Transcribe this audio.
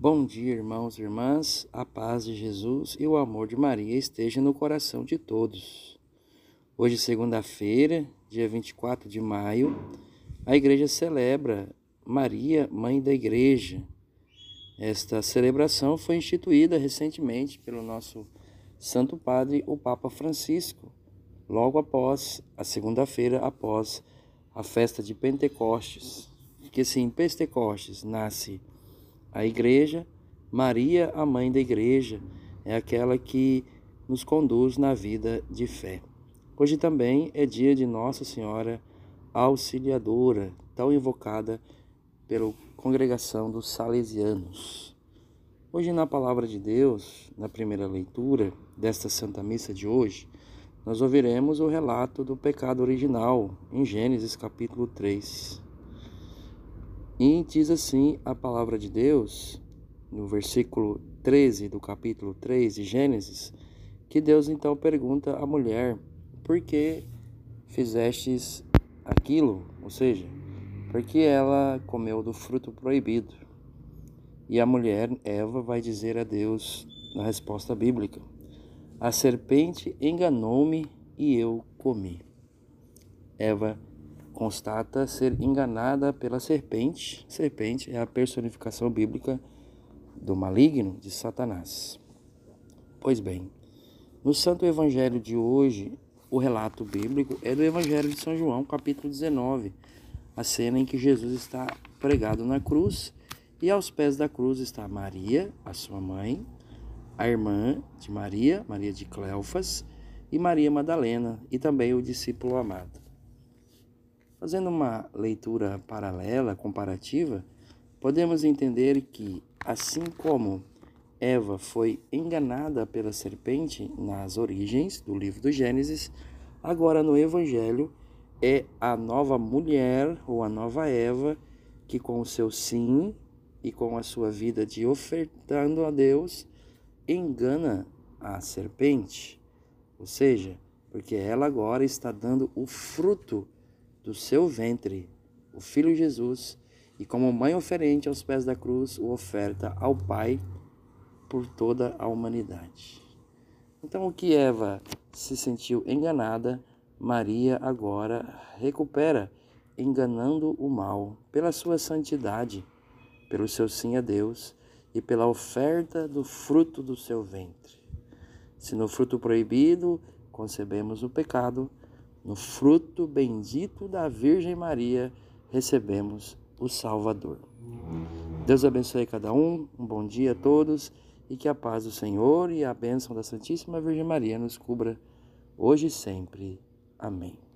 Bom dia, irmãos e irmãs. A paz de Jesus e o amor de Maria esteja no coração de todos. Hoje, segunda-feira, dia 24 de maio, a igreja celebra Maria, mãe da igreja. Esta celebração foi instituída recentemente pelo nosso Santo Padre, o Papa Francisco, logo após a segunda-feira após a festa de Pentecostes. Que se em Pentecostes nasce a igreja, Maria, a mãe da igreja, é aquela que nos conduz na vida de fé. Hoje também é dia de Nossa Senhora Auxiliadora, tão invocada pela congregação dos Salesianos. Hoje, na palavra de Deus, na primeira leitura desta Santa Missa de hoje, nós ouviremos o relato do pecado original, em Gênesis capítulo 3. E diz assim a palavra de Deus, no versículo 13 do capítulo 3 de Gênesis, que Deus então pergunta à mulher: Por que fizestes aquilo? Ou seja, porque ela comeu do fruto proibido. E a mulher, Eva, vai dizer a Deus na resposta bíblica: A serpente enganou-me e eu comi. Eva constata ser enganada pela serpente. Serpente é a personificação bíblica do maligno de Satanás. Pois bem, no Santo Evangelho de hoje, o relato bíblico é do Evangelho de São João, capítulo 19, a cena em que Jesus está pregado na cruz e aos pés da cruz está Maria, a sua mãe, a irmã de Maria, Maria de Cleofas, e Maria Madalena, e também o discípulo amado. Fazendo uma leitura paralela, comparativa, podemos entender que, assim como Eva foi enganada pela serpente nas origens do livro do Gênesis, agora no Evangelho é a nova mulher ou a nova Eva que, com o seu sim e com a sua vida de ofertando a Deus, engana a serpente. Ou seja, porque ela agora está dando o fruto do seu ventre, o Filho Jesus, e como mãe oferente aos pés da cruz, o oferta ao Pai por toda a humanidade. Então, o que Eva se sentiu enganada, Maria agora recupera, enganando o mal pela sua santidade, pelo seu sim a Deus e pela oferta do fruto do seu ventre. Se no fruto proibido concebemos o pecado, no fruto bendito da Virgem Maria, recebemos o Salvador. Deus abençoe cada um, um bom dia a todos e que a paz do Senhor e a bênção da Santíssima Virgem Maria nos cubra hoje e sempre. Amém.